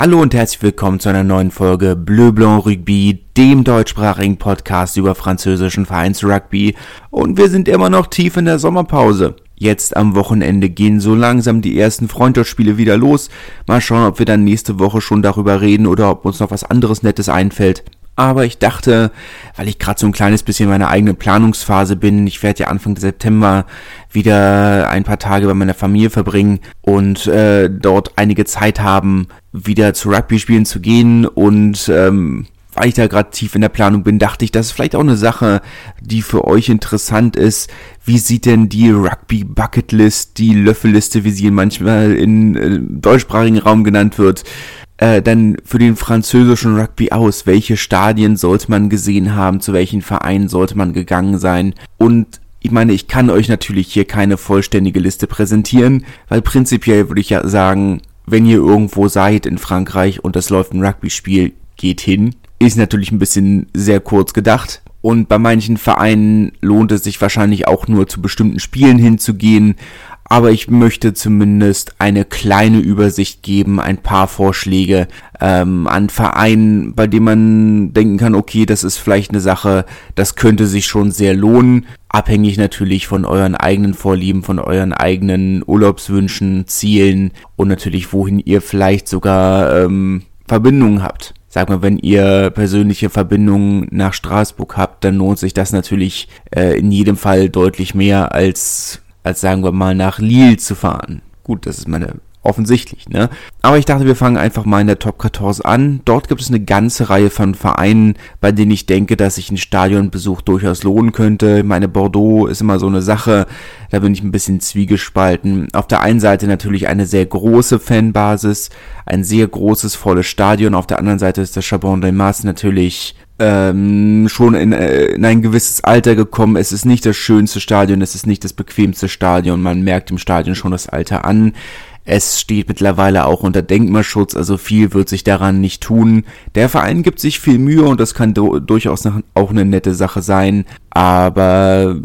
Hallo und herzlich willkommen zu einer neuen Folge Bleu Blanc Rugby, dem deutschsprachigen Podcast über französischen Vereinsrugby. Und wir sind immer noch tief in der Sommerpause. Jetzt am Wochenende gehen so langsam die ersten Freundschaftsspiele wieder los. Mal schauen, ob wir dann nächste Woche schon darüber reden oder ob uns noch was anderes Nettes einfällt. Aber ich dachte, weil ich gerade so ein kleines bisschen in meiner eigenen Planungsphase bin, ich werde ja Anfang September wieder ein paar Tage bei meiner Familie verbringen und äh, dort einige Zeit haben, wieder zu Rugby spielen zu gehen und ähm, weil ich da gerade tief in der Planung bin, dachte ich, das ist vielleicht auch eine Sache, die für euch interessant ist. Wie sieht denn die Rugby Bucketlist, die Löffelliste, wie sie manchmal in äh, deutschsprachigen Raum genannt wird, äh, dann für den französischen Rugby aus? Welche Stadien sollte man gesehen haben? Zu welchen Vereinen sollte man gegangen sein? Und ich meine, ich kann euch natürlich hier keine vollständige Liste präsentieren, weil prinzipiell würde ich ja sagen, wenn ihr irgendwo seid in Frankreich und es läuft ein Rugby-Spiel, geht hin. Ist natürlich ein bisschen sehr kurz gedacht. Und bei manchen Vereinen lohnt es sich wahrscheinlich auch nur zu bestimmten Spielen hinzugehen aber ich möchte zumindest eine kleine Übersicht geben, ein paar Vorschläge ähm, an Vereinen, bei denen man denken kann, okay, das ist vielleicht eine Sache, das könnte sich schon sehr lohnen, abhängig natürlich von euren eigenen Vorlieben, von euren eigenen Urlaubswünschen, Zielen und natürlich wohin ihr vielleicht sogar ähm, Verbindungen habt. Sag mal, wenn ihr persönliche Verbindungen nach Straßburg habt, dann lohnt sich das natürlich äh, in jedem Fall deutlich mehr als als sagen wir mal nach Lille zu fahren. Gut, das ist meine offensichtlich, ne? Aber ich dachte, wir fangen einfach mal in der Top 14 an. Dort gibt es eine ganze Reihe von Vereinen, bei denen ich denke, dass sich ein Stadionbesuch durchaus lohnen könnte. Meine Bordeaux ist immer so eine Sache, da bin ich ein bisschen zwiegespalten. Auf der einen Seite natürlich eine sehr große Fanbasis, ein sehr großes, volles Stadion. Auf der anderen Seite ist das Chabon de Mars natürlich ähm, schon in, äh, in ein gewisses Alter gekommen. Es ist nicht das schönste Stadion, es ist nicht das bequemste Stadion. Man merkt im Stadion schon das Alter an. Es steht mittlerweile auch unter Denkmalschutz, also viel wird sich daran nicht tun. Der Verein gibt sich viel Mühe und das kann durchaus auch eine nette Sache sein, aber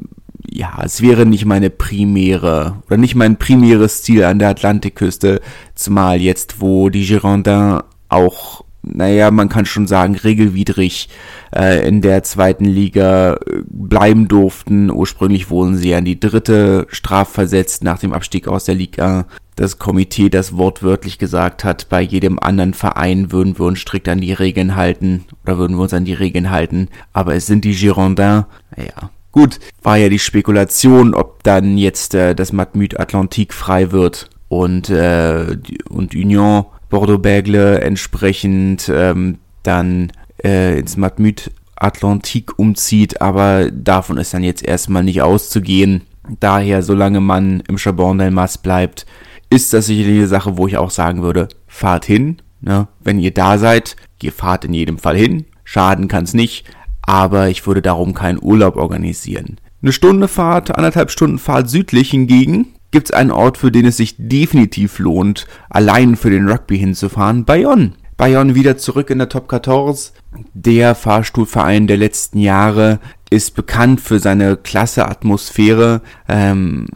ja, es wäre nicht meine primäre oder nicht mein primäres Ziel an der Atlantikküste, zumal jetzt, wo die Girondins auch naja, man kann schon sagen, regelwidrig äh, in der zweiten Liga äh, bleiben durften. Ursprünglich wurden sie an die dritte strafversetzt nach dem Abstieg aus der Liga. Das Komitee, das wortwörtlich gesagt hat, bei jedem anderen Verein würden wir uns strikt an die Regeln halten oder würden wir uns an die Regeln halten. Aber es sind die Girondins. Naja, gut, war ja die Spekulation, ob dann jetzt äh, das Matmut Atlantique frei wird und, äh, und Union Bordeaux-Bègle entsprechend ähm, dann äh, ins Matmut Atlantique umzieht, aber davon ist dann jetzt erstmal nicht auszugehen. Daher, solange man im Chabon d'Elmas bleibt, ist das sicherlich eine Sache, wo ich auch sagen würde, fahrt hin. Ne? Wenn ihr da seid, ihr fahrt in jedem Fall hin. Schaden kann es nicht, aber ich würde darum keinen Urlaub organisieren. Eine Stunde Fahrt, anderthalb Stunden Fahrt südlich hingegen gibt es einen Ort, für den es sich definitiv lohnt, allein für den Rugby hinzufahren, Bayonne. Bayonne wieder zurück in der Top 14. Der Fahrstuhlverein der letzten Jahre ist bekannt für seine klasse Atmosphäre. Ähm,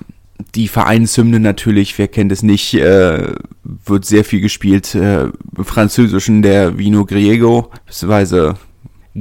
die Vereinshymne natürlich, wer kennt es nicht, äh, wird sehr viel gespielt. Äh, Französischen der Vino Griego, beziehungsweise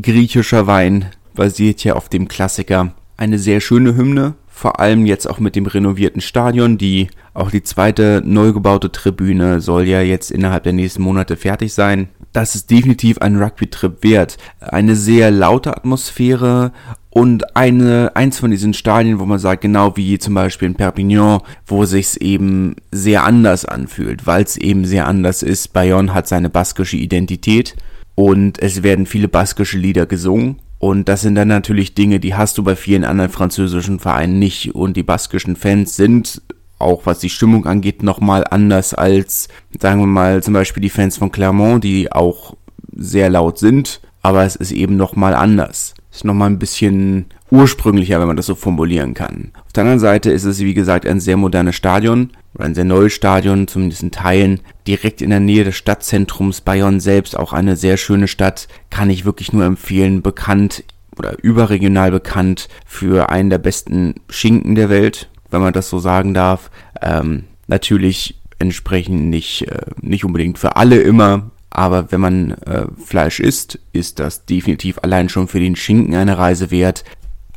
griechischer Wein, basiert ja auf dem Klassiker. Eine sehr schöne Hymne, vor allem jetzt auch mit dem renovierten Stadion. Die, auch die zweite neu gebaute Tribüne soll ja jetzt innerhalb der nächsten Monate fertig sein. Das ist definitiv ein Rugby-Trip wert. Eine sehr laute Atmosphäre und eine, eins von diesen Stadien, wo man sagt, genau wie zum Beispiel in Perpignan, wo sich's eben sehr anders anfühlt, weil es eben sehr anders ist. Bayonne hat seine baskische Identität und es werden viele baskische Lieder gesungen und das sind dann natürlich Dinge, die hast du bei vielen anderen französischen Vereinen nicht. Und die baskischen Fans sind, auch was die Stimmung angeht, nochmal anders als, sagen wir mal, zum Beispiel die Fans von Clermont, die auch sehr laut sind. Aber es ist eben nochmal anders. Ist nochmal ein bisschen ursprünglicher, wenn man das so formulieren kann. Auf der anderen Seite ist es, wie gesagt, ein sehr modernes Stadion oder ein sehr neues Stadion, zumindest in Teilen, direkt in der Nähe des Stadtzentrums Bayonne selbst, auch eine sehr schöne Stadt, kann ich wirklich nur empfehlen, bekannt oder überregional bekannt für einen der besten Schinken der Welt, wenn man das so sagen darf. Ähm, natürlich entsprechend nicht, äh, nicht unbedingt für alle immer, Aber wenn man äh, Fleisch isst, ist das definitiv allein schon für den Schinken eine Reise wert.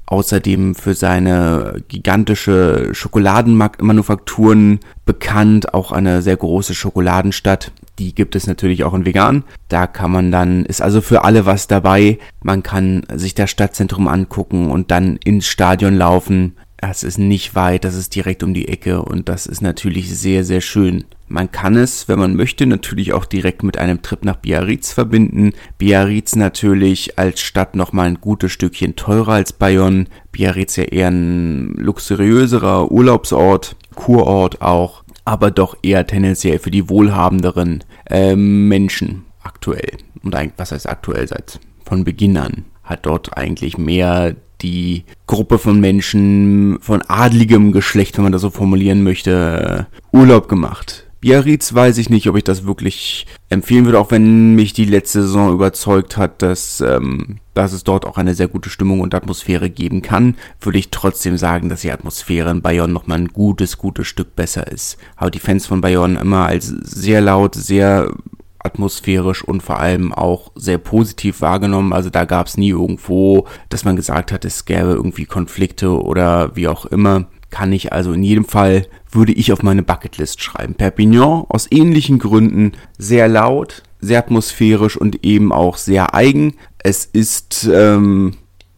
Außerdem für seine gigantische Schokoladenmanufakturen bekannt, auch eine sehr große Schokoladenstadt. Die gibt es natürlich auch in vegan. Da kann man dann, ist also für alle was dabei. Man kann sich das Stadtzentrum angucken und dann ins Stadion laufen. Es ist nicht weit, das ist direkt um die Ecke und das ist natürlich sehr, sehr schön. Man kann es, wenn man möchte, natürlich auch direkt mit einem Trip nach Biarritz verbinden. Biarritz natürlich als Stadt nochmal ein gutes Stückchen teurer als Bayonne. Biarritz ja eher ein luxuriöserer Urlaubsort, Kurort auch, aber doch eher tendenziell für die wohlhabenderen äh, Menschen aktuell. Und eigentlich, was heißt aktuell seit von Beginn an? Hat dort eigentlich mehr die Gruppe von Menschen von adligem Geschlecht, wenn man das so formulieren möchte, Urlaub gemacht. Biarritz weiß ich nicht, ob ich das wirklich empfehlen würde, auch wenn mich die letzte Saison überzeugt hat, dass, ähm, dass es dort auch eine sehr gute Stimmung und Atmosphäre geben kann, würde ich trotzdem sagen, dass die Atmosphäre in Bayonne nochmal ein gutes, gutes Stück besser ist. Aber die Fans von Bayonne immer als sehr laut, sehr atmosphärisch und vor allem auch sehr positiv wahrgenommen. Also da gab es nie irgendwo, dass man gesagt hat, es gäbe irgendwie Konflikte oder wie auch immer. Kann ich also in jedem Fall, würde ich auf meine Bucketlist schreiben. Perpignan aus ähnlichen Gründen sehr laut, sehr atmosphärisch und eben auch sehr eigen. Es ist ähm,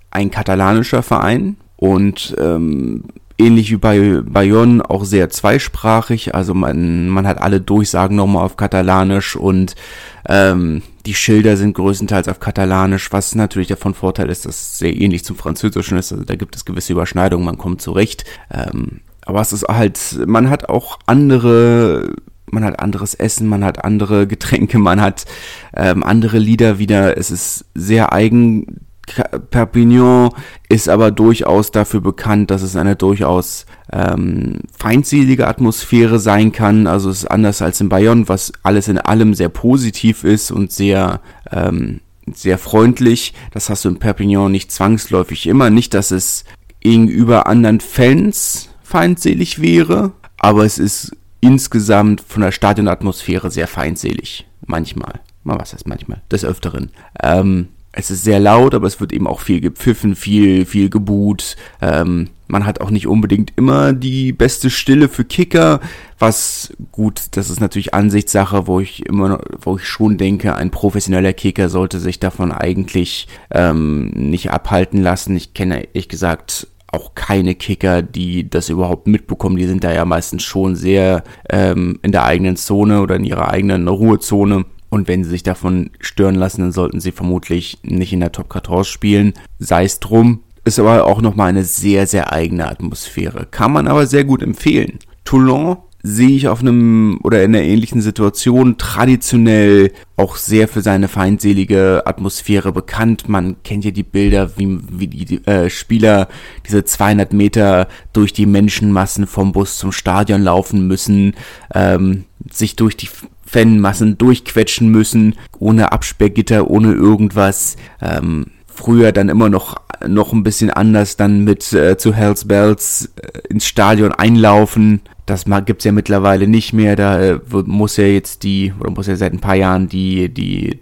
ein katalanischer Verein und ähm, ähnlich wie bei Bayonne auch sehr zweisprachig. Also man, man hat alle Durchsagen nochmal auf Katalanisch und ähm, die Schilder sind größtenteils auf Katalanisch, was natürlich davon Vorteil ist, dass es sehr ähnlich zum Französischen ist. Also da gibt es gewisse Überschneidungen, man kommt zurecht. Ähm, aber es ist halt, man hat auch andere man hat anderes Essen, man hat andere Getränke, man hat ähm, andere Lieder wieder. Es ist sehr eigen Perpignan ist aber durchaus dafür bekannt, dass es eine durchaus ähm, feindselige Atmosphäre sein kann. Also es ist anders als in Bayonne, was alles in allem sehr positiv ist und sehr ähm, sehr freundlich. Das hast du in Perpignan nicht zwangsläufig immer. Nicht, dass es gegenüber anderen Fans feindselig wäre, aber es ist insgesamt von der Stadionatmosphäre sehr feindselig. Manchmal. Mal was heißt manchmal? Des Öfteren. Ähm, es ist sehr laut, aber es wird eben auch viel gepfiffen, viel, viel gebuht. Ähm, man hat auch nicht unbedingt immer die beste Stille für Kicker, was gut, das ist natürlich Ansichtssache, wo ich immer, wo ich schon denke, ein professioneller Kicker sollte sich davon eigentlich ähm, nicht abhalten lassen. Ich kenne ehrlich gesagt auch keine Kicker, die das überhaupt mitbekommen. Die sind da ja meistens schon sehr ähm, in der eigenen Zone oder in ihrer eigenen Ruhezone. Und wenn sie sich davon stören lassen, dann sollten sie vermutlich nicht in der Top 14 spielen. Sei es drum. Ist aber auch nochmal eine sehr, sehr eigene Atmosphäre. Kann man aber sehr gut empfehlen. Toulon sehe ich auf einem oder in einer ähnlichen Situation traditionell auch sehr für seine feindselige Atmosphäre bekannt. Man kennt ja die Bilder, wie, wie die äh, Spieler diese 200 Meter durch die Menschenmassen vom Bus zum Stadion laufen müssen, ähm, sich durch die Fanmassen durchquetschen müssen, ohne Absperrgitter, ohne irgendwas. Ähm, früher dann immer noch noch ein bisschen anders dann mit äh, zu Hells Bells äh, ins Stadion einlaufen. Das gibt's ja mittlerweile nicht mehr. Da äh, muss ja jetzt die, oder muss ja seit ein paar Jahren die, die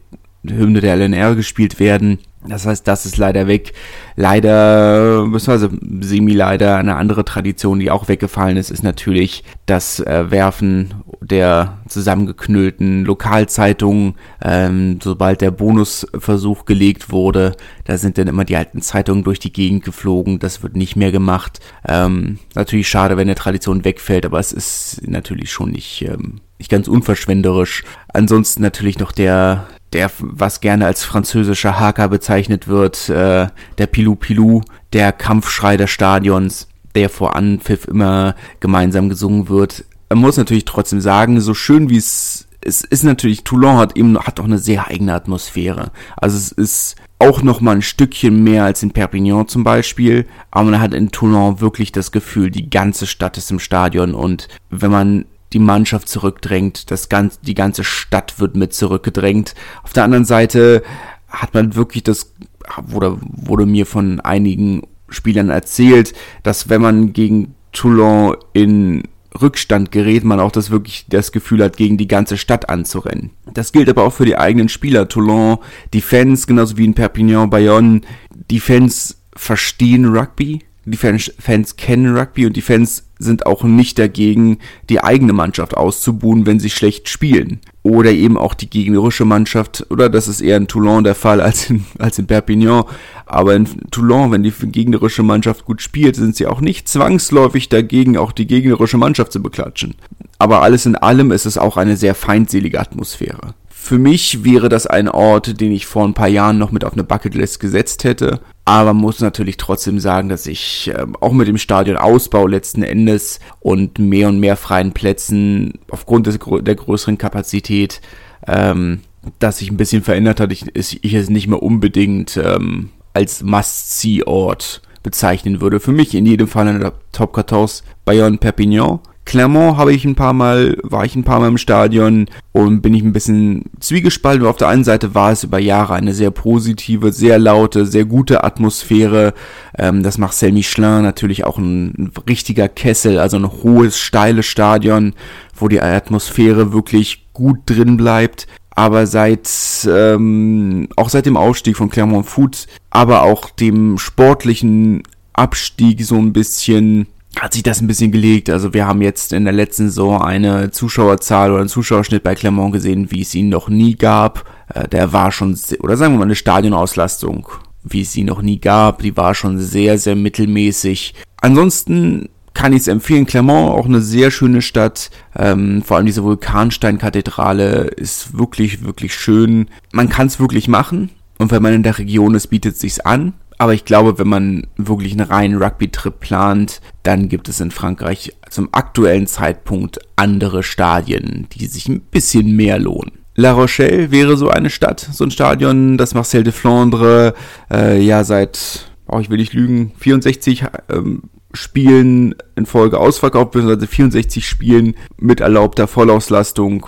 Hymne der LNR gespielt werden. Das heißt, das ist leider weg. Leider, beziehungsweise semi-leider, eine andere Tradition, die auch weggefallen ist, ist natürlich das äh, Werfen der zusammengeknüllten Lokalzeitungen. Ähm, sobald der Bonusversuch gelegt wurde, da sind dann immer die alten Zeitungen durch die Gegend geflogen. Das wird nicht mehr gemacht. Ähm, natürlich schade, wenn eine Tradition wegfällt, aber es ist natürlich schon nicht, ähm, nicht ganz unverschwenderisch. Ansonsten natürlich noch der der, was gerne als französischer Haker bezeichnet wird, äh, der Pilou Pilou, der Kampfschrei des Stadions, der vor Anpfiff immer gemeinsam gesungen wird. Man muss natürlich trotzdem sagen, so schön wie es es ist natürlich, Toulon hat eben, hat auch eine sehr eigene Atmosphäre. Also es ist auch noch mal ein Stückchen mehr als in Perpignan zum Beispiel, aber man hat in Toulon wirklich das Gefühl, die ganze Stadt ist im Stadion und wenn man die Mannschaft zurückdrängt, das ganze, die ganze Stadt wird mit zurückgedrängt. Auf der anderen Seite hat man wirklich das, wurde, wurde mir von einigen Spielern erzählt, dass wenn man gegen Toulon in Rückstand gerät, man auch das wirklich das Gefühl hat, gegen die ganze Stadt anzurennen. Das gilt aber auch für die eigenen Spieler. Toulon, die Fans, genauso wie in Perpignan, Bayonne, die Fans verstehen Rugby, die Fans, Fans kennen Rugby und die Fans sind auch nicht dagegen, die eigene Mannschaft auszubuhen, wenn sie schlecht spielen. Oder eben auch die gegnerische Mannschaft, oder das ist eher in Toulon der Fall als in, als in Perpignan. Aber in Toulon, wenn die gegnerische Mannschaft gut spielt, sind sie auch nicht zwangsläufig dagegen, auch die gegnerische Mannschaft zu beklatschen. Aber alles in allem ist es auch eine sehr feindselige Atmosphäre. Für mich wäre das ein Ort, den ich vor ein paar Jahren noch mit auf eine Bucketlist gesetzt hätte. Aber muss natürlich trotzdem sagen, dass ich äh, auch mit dem Stadionausbau letzten Endes und mehr und mehr freien Plätzen aufgrund des, der größeren Kapazität, ähm, dass sich ein bisschen verändert hat, ich, ich es nicht mehr unbedingt ähm, als Must-See-Ort bezeichnen würde. Für mich in jedem Fall in der Top 14 Bayonne Perpignan. Clermont habe ich ein paar Mal, war ich ein paar Mal im Stadion und bin ich ein bisschen zwiegespalten. Auf der einen Seite war es über Jahre eine sehr positive, sehr laute, sehr gute Atmosphäre. Ähm, das Marcel Michelin natürlich auch ein, ein richtiger Kessel, also ein hohes, steiles Stadion, wo die Atmosphäre wirklich gut drin bleibt aber seit ähm, auch seit dem Ausstieg von Clermont Foot, aber auch dem sportlichen Abstieg so ein bisschen hat sich das ein bisschen gelegt. Also wir haben jetzt in der letzten Saison eine Zuschauerzahl oder einen Zuschauerschnitt bei Clermont gesehen, wie es ihn noch nie gab. Äh, der war schon, oder sagen wir mal eine Stadionauslastung, wie es sie noch nie gab. Die war schon sehr, sehr mittelmäßig. Ansonsten kann ich es empfehlen. Clermont, auch eine sehr schöne Stadt. Ähm, vor allem diese Vulkansteinkathedrale ist wirklich, wirklich schön. Man kann es wirklich machen. Und wenn man in der Region ist, bietet es sich an. Aber ich glaube, wenn man wirklich einen reinen Rugby-Trip plant, dann gibt es in Frankreich zum aktuellen Zeitpunkt andere Stadien, die sich ein bisschen mehr lohnen. La Rochelle wäre so eine Stadt, so ein Stadion, das Marcel de Flandre äh, ja seit, oh, ich will nicht lügen, 64 ähm, Spielen in Folge ausverkauft, beziehungsweise 64 Spielen mit erlaubter Vollauslastung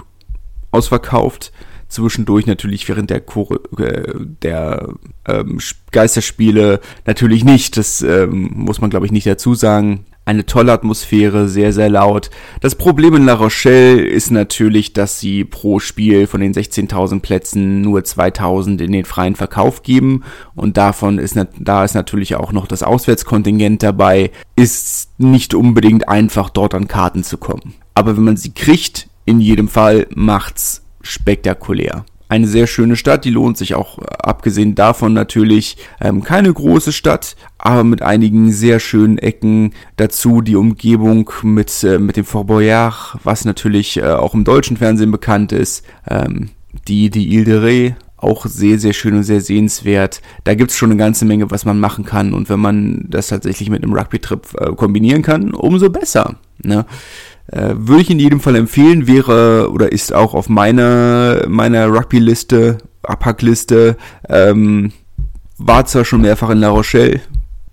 ausverkauft zwischendurch natürlich während der, Chor äh, der ähm, Geisterspiele natürlich nicht. Das ähm, muss man, glaube ich, nicht dazu sagen. Eine tolle Atmosphäre, sehr, sehr laut. Das Problem in La Rochelle ist natürlich, dass sie pro Spiel von den 16.000 Plätzen nur 2.000 in den freien Verkauf geben. Und davon ist, da ist natürlich auch noch das Auswärtskontingent dabei. Ist nicht unbedingt einfach, dort an Karten zu kommen. Aber wenn man sie kriegt, in jedem Fall macht's spektakulär. Eine sehr schöne Stadt, die lohnt sich auch, äh, abgesehen davon natürlich, ähm, keine große Stadt, aber mit einigen sehr schönen Ecken. Dazu die Umgebung mit, äh, mit dem Fort Boyard, was natürlich äh, auch im deutschen Fernsehen bekannt ist. Ähm, die, die Ile de Ré, auch sehr, sehr schön und sehr sehenswert. Da gibt's schon eine ganze Menge, was man machen kann. Und wenn man das tatsächlich mit einem Rugby-Trip äh, kombinieren kann, umso besser. Ne? Äh, würde ich in jedem Fall empfehlen, wäre oder ist auch auf meiner, meiner Rugby-Liste, Abhackliste, ähm, war zwar schon mehrfach in La Rochelle,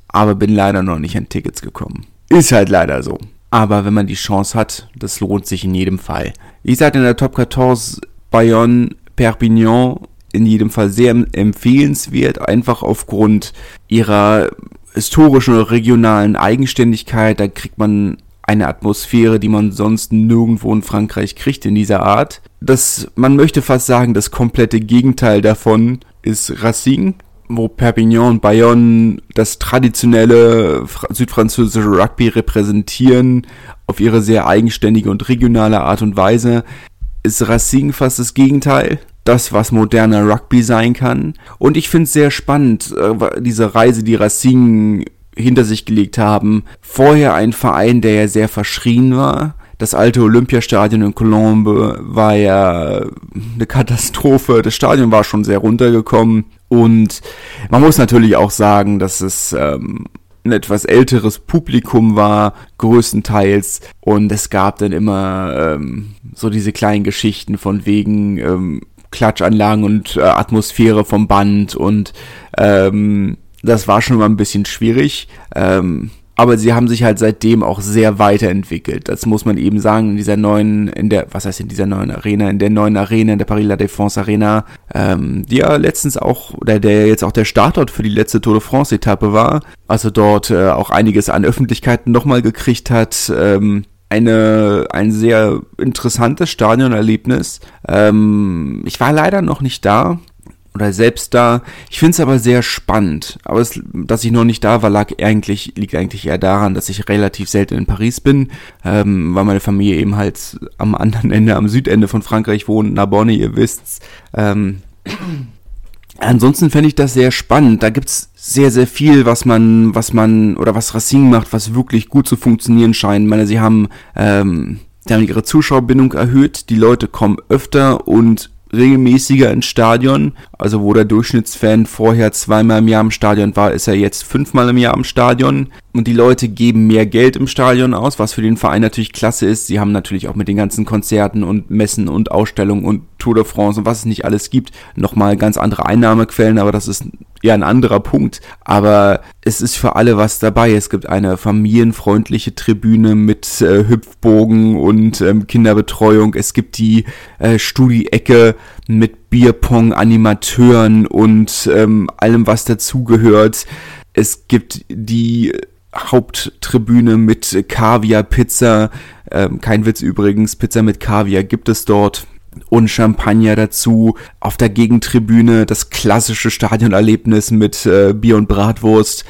aber bin leider noch nicht an Tickets gekommen. Ist halt leider so. Aber wenn man die Chance hat, das lohnt sich in jedem Fall. Wie gesagt, in der Top 14 Bayonne, Perpignan in jedem Fall sehr empfehlenswert, einfach aufgrund ihrer historischen oder regionalen Eigenständigkeit. Da kriegt man eine Atmosphäre, die man sonst nirgendwo in Frankreich kriegt in dieser Art. Das, man möchte fast sagen, das komplette Gegenteil davon ist Racing, wo Perpignan und Bayonne das traditionelle südfranzösische Rugby repräsentieren auf ihre sehr eigenständige und regionale Art und Weise, ist Racing fast das Gegenteil. Das, was moderner Rugby sein kann. Und ich finde es sehr spannend, äh, diese Reise, die Racing hinter sich gelegt haben. Vorher ein Verein, der ja sehr verschrien war. Das alte Olympiastadion in Colombe war ja eine Katastrophe. Das Stadion war schon sehr runtergekommen. Und man muss natürlich auch sagen, dass es ähm, ein etwas älteres Publikum war, größtenteils. Und es gab dann immer ähm, so diese kleinen Geschichten von wegen ähm, Klatschanlagen und äh, Atmosphäre vom Band und ähm, das war schon mal ein bisschen schwierig. Ähm, aber sie haben sich halt seitdem auch sehr weiterentwickelt. Das muss man eben sagen, in dieser neuen, in der, was heißt in dieser neuen Arena, in der neuen Arena, in der Paris La Défense Arena, ähm, die ja letztens auch, oder der jetzt auch der Startort für die letzte Tour de France Etappe war, also dort äh, auch einiges an Öffentlichkeiten nochmal gekriegt hat, ähm, eine, ein sehr interessantes Stadionerlebnis. Ähm, ich war leider noch nicht da oder selbst da. Ich finde es aber sehr spannend. Aber es, dass ich noch nicht da war, lag eigentlich, liegt eigentlich eher daran, dass ich relativ selten in Paris bin, ähm, weil meine Familie eben halt am anderen Ende, am Südende von Frankreich wohnt, Narbonne, ihr wisst's. Ähm, ansonsten fände ich das sehr spannend. Da gibt's sehr, sehr viel, was man, was man, oder was Racing macht, was wirklich gut zu funktionieren scheint. Ich meine, sie haben, ähm, die haben ihre Zuschauerbindung erhöht, die Leute kommen öfter und regelmäßiger ins Stadion. Also wo der Durchschnittsfan vorher zweimal im Jahr im Stadion war, ist er jetzt fünfmal im Jahr im Stadion. Und die Leute geben mehr Geld im Stadion aus, was für den Verein natürlich klasse ist. Sie haben natürlich auch mit den ganzen Konzerten und Messen und Ausstellungen und Tour de France und was es nicht alles gibt, nochmal ganz andere Einnahmequellen, aber das ist ja ein anderer Punkt. Aber es ist für alle was dabei. Es gibt eine familienfreundliche Tribüne mit äh, Hüpfbogen und ähm, Kinderbetreuung. Es gibt die äh, Studi-Ecke mit Bierpong, Animateuren und ähm, allem, was dazugehört. Es gibt die Haupttribüne mit Kaviar-Pizza. Ähm, kein Witz übrigens, Pizza mit Kaviar gibt es dort und Champagner dazu. Auf der Gegentribüne das klassische Stadionerlebnis mit äh, Bier und Bratwurst.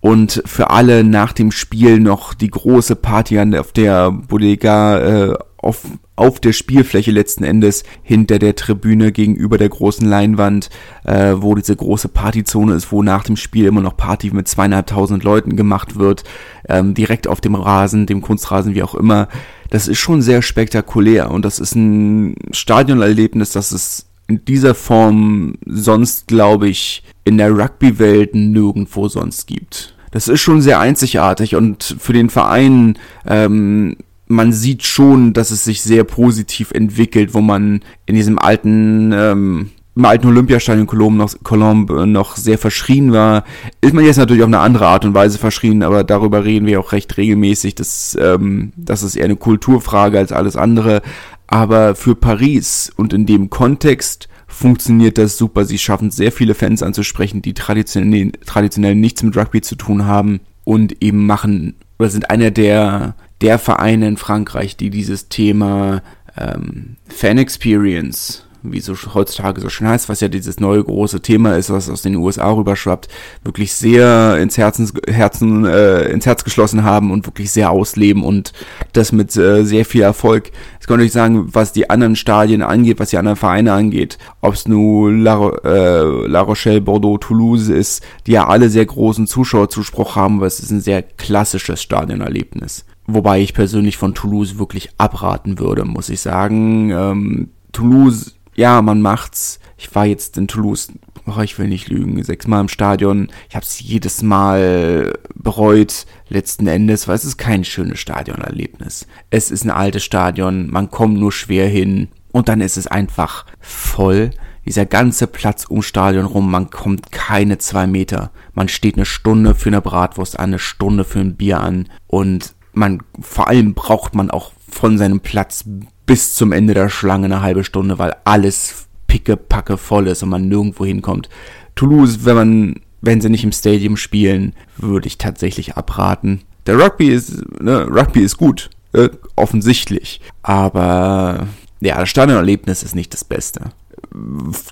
Und für alle nach dem Spiel noch die große Party auf der Bodega äh, auf, auf der Spielfläche letzten Endes hinter der Tribüne gegenüber der großen Leinwand, äh, wo diese große Partyzone ist, wo nach dem Spiel immer noch Party mit zweieinhalbtausend Leuten gemacht wird, ähm, direkt auf dem Rasen, dem Kunstrasen, wie auch immer das ist schon sehr spektakulär und das ist ein Stadionerlebnis, das es in dieser Form sonst, glaube ich, in der Rugby-Welt nirgendwo sonst gibt. Das ist schon sehr einzigartig und für den Verein, ähm, man sieht schon, dass es sich sehr positiv entwickelt, wo man in diesem alten ähm, im alten Olympiastadion Colombe noch, Colombe noch sehr verschrien war, ist man jetzt natürlich auf eine andere Art und Weise verschrien, aber darüber reden wir auch recht regelmäßig. Das, ähm, das ist eher eine Kulturfrage als alles andere. Aber für Paris und in dem Kontext funktioniert das super. Sie schaffen sehr viele Fans anzusprechen, die traditionell, traditionell nichts mit Rugby zu tun haben und eben machen oder sind einer der, der Vereine in Frankreich, die dieses Thema ähm, Fan Experience wie so heutzutage so schön heißt, was ja dieses neue große Thema ist, was aus den USA rüberschwappt, wirklich sehr ins Herzen, Herzen äh, ins Herz geschlossen haben und wirklich sehr ausleben und das mit äh, sehr viel Erfolg. Ich kann euch sagen, was die anderen Stadien angeht, was die anderen Vereine angeht, ob es nun La, äh, La Rochelle, Bordeaux, Toulouse ist, die ja alle sehr großen Zuschauerzuspruch haben, weil es ist ein sehr klassisches Stadionerlebnis. Wobei ich persönlich von Toulouse wirklich abraten würde, muss ich sagen. Ähm, Toulouse ja, man macht's. Ich war jetzt in Toulouse, oh, ich will nicht lügen, sechsmal im Stadion. Ich habe es jedes Mal bereut, letzten Endes, weil es ist kein schönes Stadionerlebnis. Es ist ein altes Stadion, man kommt nur schwer hin und dann ist es einfach voll. Dieser ganze Platz um Stadion rum, man kommt keine zwei Meter. Man steht eine Stunde für eine Bratwurst an, eine Stunde für ein Bier an und man, vor allem braucht man auch von seinem Platz bis zum Ende der Schlange eine halbe Stunde, weil alles pickepacke voll ist und man nirgendwo hinkommt. Toulouse, wenn man, wenn sie nicht im Stadium spielen, würde ich tatsächlich abraten. Der Rugby ist, ne, Rugby ist gut, äh, offensichtlich. Aber ja, das Stadionerlebnis ist nicht das Beste.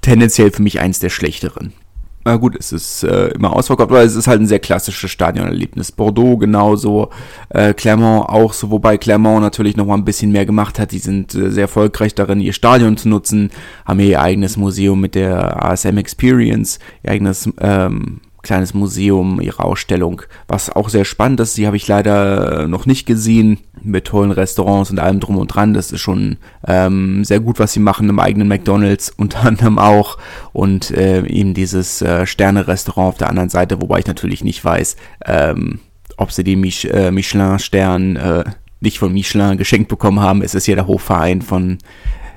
Tendenziell für mich eins der schlechteren na gut, es ist äh, immer ausverkauft, aber es ist halt ein sehr klassisches Stadionerlebnis. Bordeaux genauso, äh, Clermont auch so, wobei Clermont natürlich noch mal ein bisschen mehr gemacht hat. Die sind äh, sehr erfolgreich darin, ihr Stadion zu nutzen, haben ihr eigenes Museum mit der ASM Experience, ihr eigenes ähm, kleines Museum, ihre Ausstellung, was auch sehr spannend ist. Die habe ich leider noch nicht gesehen, mit tollen Restaurants und allem drum und dran. Das ist schon ähm, sehr gut, was sie machen im eigenen McDonalds unter anderem auch und äh, eben dieses äh, Sterne-Restaurant auf der anderen Seite, wobei ich natürlich nicht weiß, ähm, ob sie den Mich äh, Michelin-Stern äh, nicht von Michelin geschenkt bekommen haben. Es ist ja der Hochverein von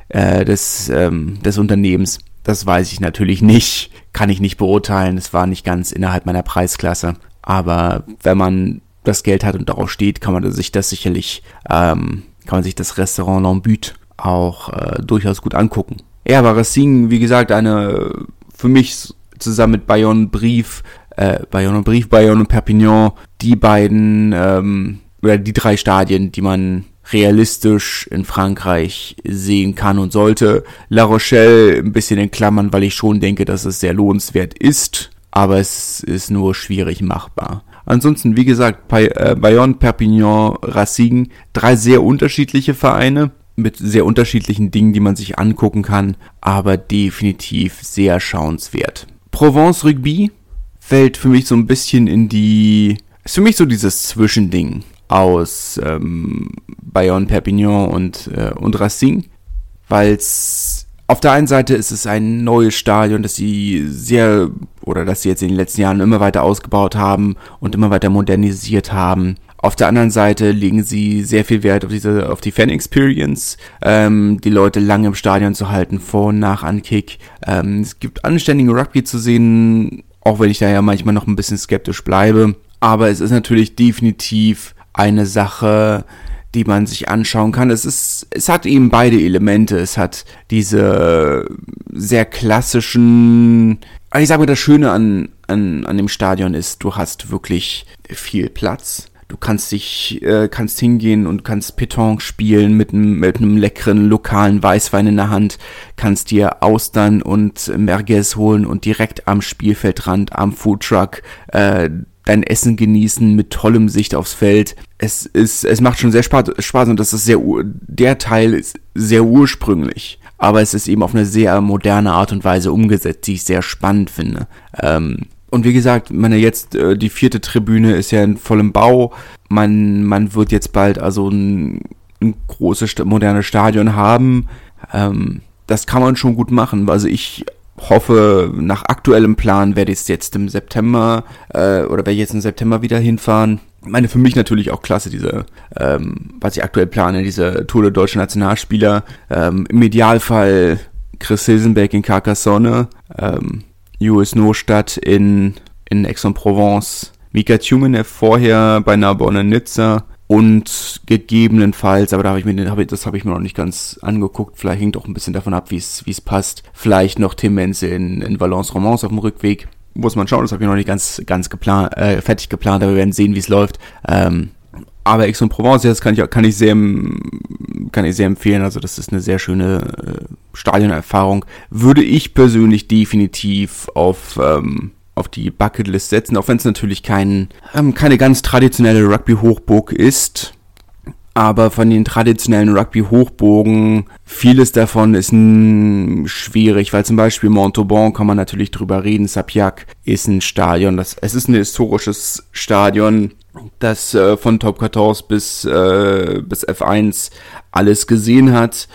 äh, des, ähm, des Unternehmens. Das weiß ich natürlich nicht, kann ich nicht beurteilen. Es war nicht ganz innerhalb meiner Preisklasse. Aber wenn man das Geld hat und darauf steht, kann man sich das sicherlich, ähm, kann man sich das Restaurant Lambut auch äh, durchaus gut angucken. Ja, aber Racing, wie gesagt, eine für mich zusammen mit Bayonne Brief, äh, Bayonne Brief, Bayonne und Perpignan, die beiden ähm, oder die drei Stadien, die man realistisch in Frankreich sehen kann und sollte. La Rochelle ein bisschen in Klammern, weil ich schon denke, dass es sehr lohnenswert ist, aber es ist nur schwierig machbar. Ansonsten, wie gesagt, äh, Bayonne, Perpignan, Racing, drei sehr unterschiedliche Vereine mit sehr unterschiedlichen Dingen, die man sich angucken kann, aber definitiv sehr schauenswert. Provence Rugby fällt für mich so ein bisschen in die, ist für mich so dieses Zwischending aus ähm, Bayonne, Perpignan und, äh, und Racing, weil es auf der einen Seite ist es ein neues Stadion, das sie sehr oder das sie jetzt in den letzten Jahren immer weiter ausgebaut haben und immer weiter modernisiert haben. Auf der anderen Seite legen sie sehr viel Wert auf diese, auf die Fan-Experience, ähm, die Leute lange im Stadion zu halten, vor und nach Ankick. Ähm, es gibt anständigen Rugby zu sehen, auch wenn ich da ja manchmal noch ein bisschen skeptisch bleibe. Aber es ist natürlich definitiv eine Sache, die man sich anschauen kann. Es ist, es hat eben beide Elemente. Es hat diese sehr klassischen, ich sage mal, das Schöne an, an, an dem Stadion ist, du hast wirklich viel Platz. Du kannst dich, äh, kannst hingehen und kannst Pétanque spielen mit einem, mit einem leckeren lokalen Weißwein in der Hand, kannst dir Austern und Merguez holen und direkt am Spielfeldrand, am Foodtruck, äh, dein Essen genießen mit tollem Sicht aufs Feld. Es ist, es macht schon sehr Spaß, und das ist sehr, der Teil ist sehr ursprünglich. Aber es ist eben auf eine sehr moderne Art und Weise umgesetzt, die ich sehr spannend finde. Ähm, und wie gesagt, meine jetzt äh, die vierte Tribüne ist ja in vollem Bau. Man man wird jetzt bald also ein, ein großes modernes Stadion haben. Ähm, das kann man schon gut machen. Also ich hoffe, nach aktuellem Plan werde ich es jetzt im September äh, oder werde ich jetzt im September wieder hinfahren. Ich meine, für mich natürlich auch klasse, diese, ähm, was ich aktuell plane, diese Tour der deutschen Nationalspieler. Ähm, Im Idealfall Chris Hilsenbeck in Carcassonne, ähm, US Nostadt in, in Aix-en-Provence, Mika Tumenev vorher bei Narbonne Nizza, und gegebenenfalls, aber da habe ich mir, hab ich, das habe ich mir noch nicht ganz angeguckt, vielleicht hängt auch ein bisschen davon ab, wie es wie es passt. Vielleicht noch Tim Menze in, in Valence Romance auf dem Rückweg. Muss man schauen, das habe ich noch nicht ganz, ganz geplant, äh, fertig geplant, aber wir werden sehen, wie es läuft. Ähm, aber Aix-en-Provence, das kann ich, kann ich sehr, kann ich sehr empfehlen. Also das ist eine sehr schöne äh, Stadionerfahrung. Würde ich persönlich definitiv auf ähm, auf die Bucketlist setzen, auch wenn es natürlich kein, ähm, keine ganz traditionelle Rugby-Hochburg ist. Aber von den traditionellen Rugby-Hochburgen, vieles davon ist schwierig, weil zum Beispiel Montauban kann man natürlich drüber reden. Sapiac ist ein Stadion, das, es ist ein historisches Stadion, das äh, von Top 14 bis, äh, bis F1 alles gesehen hat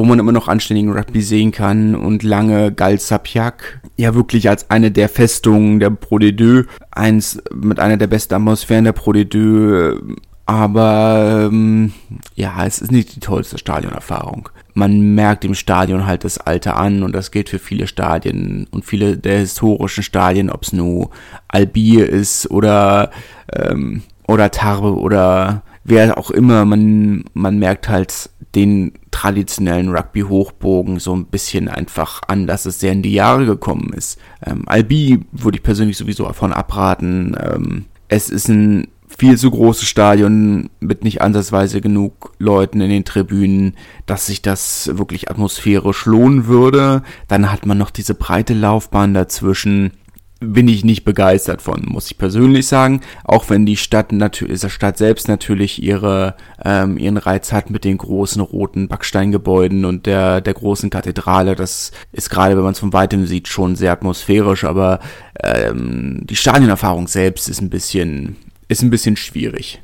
wo man immer noch anständigen Rugby sehen kann und lange galt Sapiac ja wirklich als eine der Festungen der Pro de Deux, eins mit einer der besten Atmosphären der Pro de Deux, aber ähm, ja, es ist nicht die tollste Stadionerfahrung. Man merkt im Stadion halt das Alter an und das gilt für viele Stadien und viele der historischen Stadien, ob es nur Albier ist oder ähm, oder Tarbe oder wer auch immer, man, man merkt halt den traditionellen Rugby-Hochbogen so ein bisschen einfach an, dass es sehr in die Jahre gekommen ist. Ähm, Albi würde ich persönlich sowieso davon abraten. Ähm, es ist ein viel zu großes Stadion mit nicht ansatzweise genug Leuten in den Tribünen, dass sich das wirklich atmosphärisch lohnen würde. Dann hat man noch diese breite Laufbahn dazwischen bin ich nicht begeistert von, muss ich persönlich sagen. Auch wenn die Stadt natürlich, die Stadt selbst natürlich ihre ähm, ihren Reiz hat mit den großen roten Backsteingebäuden und der der großen Kathedrale. Das ist gerade, wenn man es von weitem sieht, schon sehr atmosphärisch. Aber ähm, die Stadionerfahrung selbst ist ein bisschen ist ein bisschen schwierig.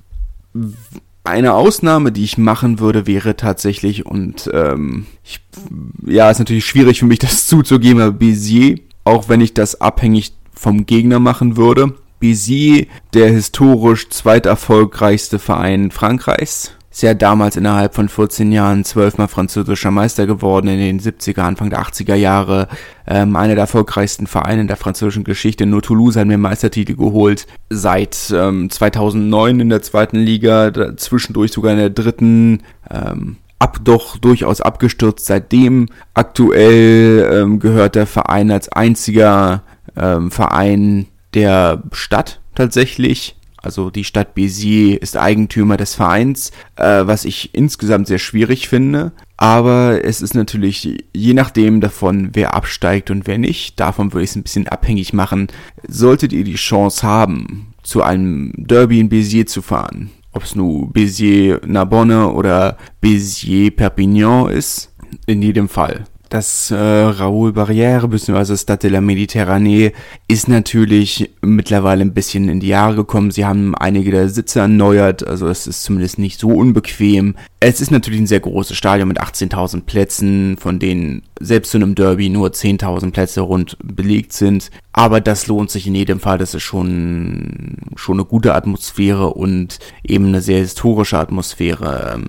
Eine Ausnahme, die ich machen würde, wäre tatsächlich und ähm, ich, ja, ist natürlich schwierig für mich, das zuzugeben, aber Béziers auch wenn ich das abhängig vom Gegner machen würde. Béziers, der historisch zweiterfolgreichste Verein Frankreichs. Ist ja damals innerhalb von 14 Jahren zwölfmal französischer Meister geworden in den 70er, Anfang der 80er Jahre. Ähm, einer der erfolgreichsten Vereine in der französischen Geschichte. Nur Toulouse hat mir Meistertitel geholt. Seit ähm, 2009 in der zweiten Liga, zwischendurch sogar in der dritten. Ähm, ab doch durchaus abgestürzt. Seitdem aktuell ähm, gehört der Verein als einziger ähm, Verein der Stadt tatsächlich. Also die Stadt Béziers ist Eigentümer des Vereins, äh, was ich insgesamt sehr schwierig finde. Aber es ist natürlich je nachdem davon, wer absteigt und wer nicht. Davon würde ich es ein bisschen abhängig machen. Solltet ihr die Chance haben, zu einem Derby in Béziers zu fahren, ob es nun Béziers-Narbonne oder Béziers-Perpignan ist, in jedem Fall das äh, Raoul Barrière bzw. Stade de la Méditerranée ist natürlich mittlerweile ein bisschen in die Jahre gekommen. Sie haben einige der Sitze erneuert, also es ist zumindest nicht so unbequem. Es ist natürlich ein sehr großes Stadion mit 18.000 Plätzen, von denen selbst zu einem Derby nur 10.000 Plätze rund belegt sind. Aber das lohnt sich in jedem Fall. Das ist schon, schon eine gute Atmosphäre und eben eine sehr historische Atmosphäre.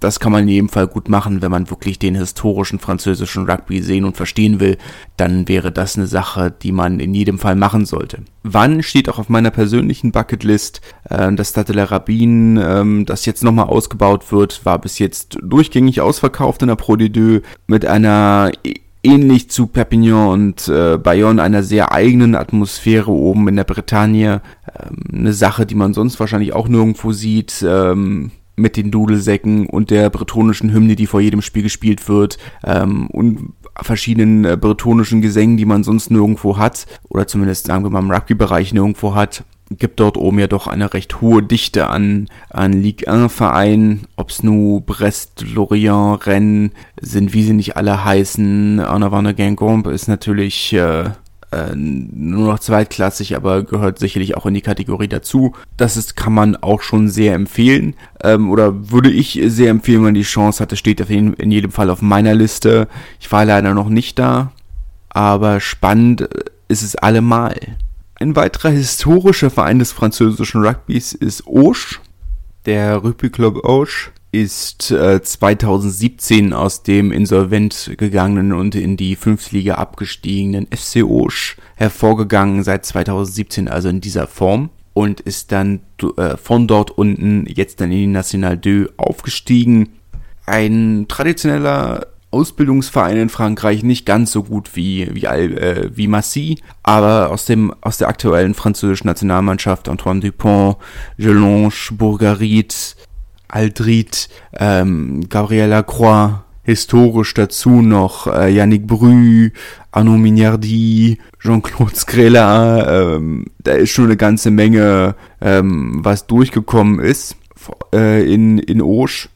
Das kann man in jedem Fall gut machen, wenn man wirklich den historischen französischen Rugby sehen und verstehen will, dann wäre das eine Sache, die man in jedem Fall machen sollte. Wann steht auch auf meiner persönlichen Bucketlist, äh, das Stade de la Rabine, ähm, das jetzt nochmal ausgebaut wird, war bis jetzt durchgängig ausverkauft in der Pro D2 mit einer ähnlich zu Perpignan und äh, Bayonne einer sehr eigenen Atmosphäre oben in der Bretagne. Ähm, eine Sache, die man sonst wahrscheinlich auch nirgendwo sieht. Ähm, mit den Dudelsäcken und der bretonischen Hymne, die vor jedem Spiel gespielt wird ähm, und verschiedenen äh, bretonischen Gesängen, die man sonst nirgendwo hat oder zumindest sagen wir mal im Rugby-Bereich nirgendwo hat, gibt dort oben ja doch eine recht hohe Dichte an, an Ligue 1 Vereinen, ob's nu Brest, Lorient, Rennes sind, wie sie nicht alle heißen. Arnavanne Guingamp ist natürlich äh, äh, nur noch zweitklassig, aber gehört sicherlich auch in die Kategorie dazu. Das ist, kann man auch schon sehr empfehlen. Ähm, oder würde ich sehr empfehlen, wenn man die Chance hatte, steht auf jeden, in jedem Fall auf meiner Liste. Ich war leider noch nicht da, aber spannend äh, ist es allemal. Ein weiterer historischer Verein des französischen Rugbys ist Auch, der Rugby Club Auch ist äh, 2017 aus dem insolvent gegangenen und in die Fünftliga abgestiegenen FC Osch hervorgegangen, seit 2017 also in dieser Form und ist dann äh, von dort unten jetzt dann in die National 2 aufgestiegen. Ein traditioneller Ausbildungsverein in Frankreich, nicht ganz so gut wie, wie, äh, wie Massy, aber aus, dem, aus der aktuellen französischen Nationalmannschaft Antoine Dupont, Gelange, Bourgarit, Aldrit, ähm, Gabriela Croix, historisch dazu noch äh, Yannick Brü, Arnaud Mignardi, Jean-Claude Scrella, ähm, da ist schon eine ganze Menge, ähm, was durchgekommen ist äh, in, in Osch.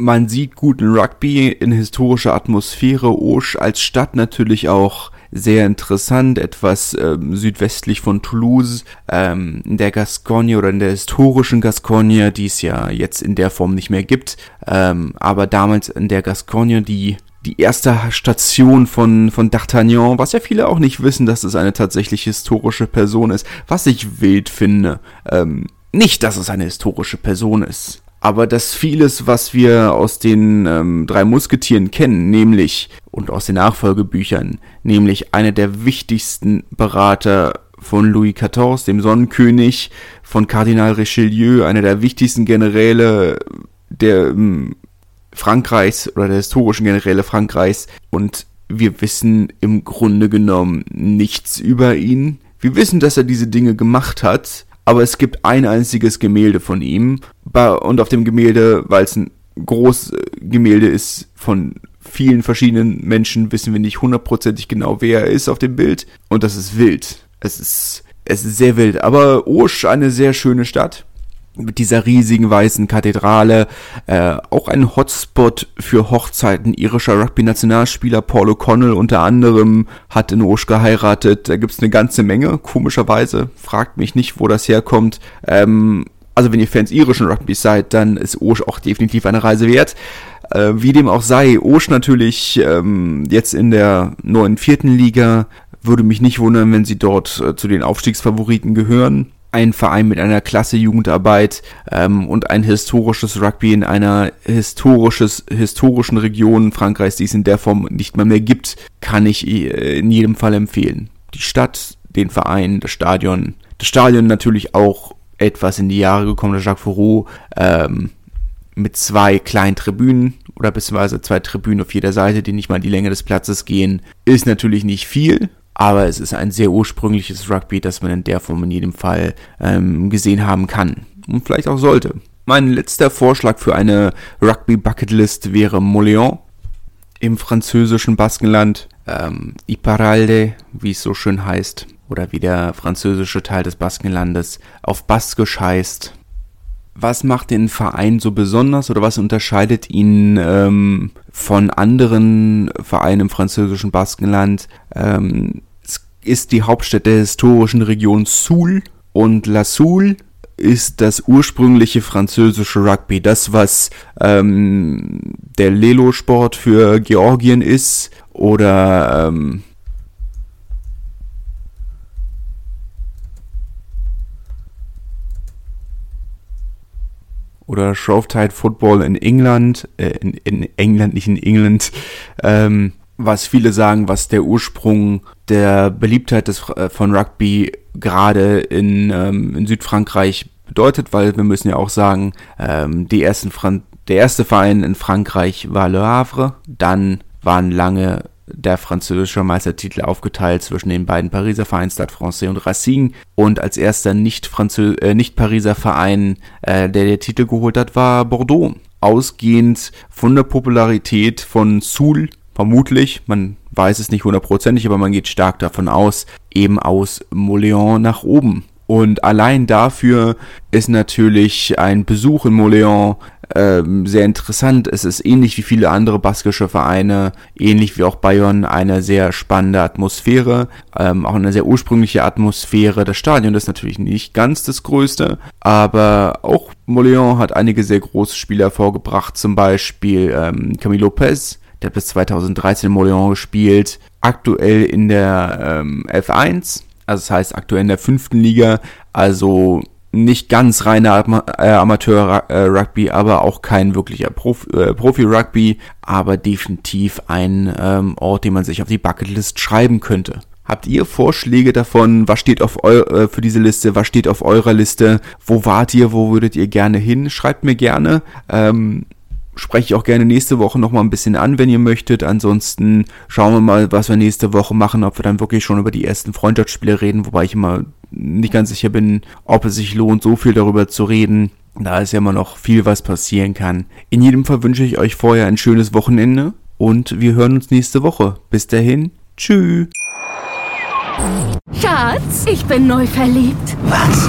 Man sieht guten Rugby in historischer Atmosphäre, Osch als Stadt natürlich auch sehr interessant, etwas ähm, südwestlich von Toulouse, ähm, in der Gascogne oder in der historischen Gascogne, die es ja jetzt in der Form nicht mehr gibt, ähm, aber damals in der Gascogne, die die erste Station von, von D'Artagnan, was ja viele auch nicht wissen, dass es eine tatsächlich historische Person ist, was ich wild finde. Ähm, nicht, dass es eine historische Person ist aber dass vieles, was wir aus den ähm, drei Musketieren kennen, nämlich und aus den Nachfolgebüchern, nämlich einer der wichtigsten Berater von Louis XIV, dem Sonnenkönig, von Kardinal Richelieu, einer der wichtigsten Generäle der ähm, Frankreichs oder der historischen Generäle Frankreichs und wir wissen im Grunde genommen nichts über ihn. Wir wissen, dass er diese Dinge gemacht hat, aber es gibt ein einziges Gemälde von ihm. Und auf dem Gemälde, weil es ein großes Gemälde ist von vielen verschiedenen Menschen, wissen wir nicht hundertprozentig genau, wer er ist auf dem Bild. Und das ist wild. Es ist es ist sehr wild, aber Osch eine sehr schöne Stadt mit dieser riesigen weißen Kathedrale, äh, auch ein Hotspot für Hochzeiten irischer Rugby-Nationalspieler. Paul O'Connell unter anderem hat in Osh geheiratet. Da gibt's eine ganze Menge, komischerweise. Fragt mich nicht, wo das herkommt. Ähm, also wenn ihr Fans irischen Rugbys seid, dann ist Osh auch definitiv eine Reise wert. Äh, wie dem auch sei, Osh natürlich ähm, jetzt in der neuen vierten Liga. Würde mich nicht wundern, wenn sie dort äh, zu den Aufstiegsfavoriten gehören ein Verein mit einer klasse Jugendarbeit ähm, und ein historisches Rugby in einer historisches, historischen Region Frankreichs, die es in der Form nicht mehr mehr gibt, kann ich äh, in jedem Fall empfehlen. Die Stadt, den Verein, das Stadion, das Stadion natürlich auch etwas in die Jahre gekommen, der Jacques Fourreau, ähm, mit zwei kleinen Tribünen oder beziehungsweise zwei Tribünen auf jeder Seite, die nicht mal die Länge des Platzes gehen, ist natürlich nicht viel, aber es ist ein sehr ursprüngliches Rugby, das man in der Form in jedem Fall ähm, gesehen haben kann und vielleicht auch sollte. Mein letzter Vorschlag für eine Rugby-Bucketlist wäre Moléon im französischen Baskenland, ähm, Iparalde, wie es so schön heißt, oder wie der französische Teil des Baskenlandes auf Baskisch heißt. Was macht den Verein so besonders oder was unterscheidet ihn ähm, von anderen Vereinen im französischen Baskenland? Ähm, ist die Hauptstadt der historischen Region Soul und La Soul ist das ursprüngliche französische Rugby, das was ähm, der Lelo-Sport für Georgien ist oder ähm, oder Shrovetide Football in England, äh, in, in, England, nicht in England, ähm, was viele sagen, was der Ursprung der Beliebtheit des, äh, von Rugby gerade in, ähm, in Südfrankreich bedeutet, weil wir müssen ja auch sagen, ähm, die ersten Fran der erste Verein in Frankreich war Le Havre, dann waren lange der französische Meistertitel aufgeteilt zwischen den beiden Pariser Vereinen Stade Francais und Racing und als erster nicht, Franzö äh, nicht Pariser Verein, äh, der der Titel geholt hat, war Bordeaux. Ausgehend von der Popularität von Soul, vermutlich, man weiß es nicht hundertprozentig, aber man geht stark davon aus, eben aus Moléon nach oben. Und allein dafür ist natürlich ein Besuch in Moléon ähm, sehr interessant. Es ist ähnlich wie viele andere baskische Vereine, ähnlich wie auch Bayern, eine sehr spannende Atmosphäre, ähm, auch eine sehr ursprüngliche Atmosphäre. Das Stadion ist natürlich nicht ganz das größte, aber auch Moléon hat einige sehr große Spieler vorgebracht, zum Beispiel ähm, Camille Lopez, der hat bis 2013 in Moléon gespielt, aktuell in der ähm, F1, also das heißt aktuell in der fünften Liga, also nicht ganz reiner äh, Amateur-Rugby, aber auch kein wirklicher Prof äh, Profi-Rugby, aber definitiv ein ähm, Ort, den man sich auf die Bucketlist schreiben könnte. Habt ihr Vorschläge davon? Was steht auf eu äh, für diese Liste? Was steht auf eurer Liste? Wo wart ihr? Wo würdet ihr gerne hin? Schreibt mir gerne. Ähm, spreche ich auch gerne nächste Woche nochmal ein bisschen an, wenn ihr möchtet. Ansonsten schauen wir mal, was wir nächste Woche machen, ob wir dann wirklich schon über die ersten Freundschaftsspiele reden, wobei ich immer nicht ganz sicher bin, ob es sich lohnt, so viel darüber zu reden, da es ja immer noch viel was passieren kann. In jedem Fall wünsche ich euch vorher ein schönes Wochenende und wir hören uns nächste Woche. Bis dahin, tschüss. Schatz, ich bin neu verliebt. Was?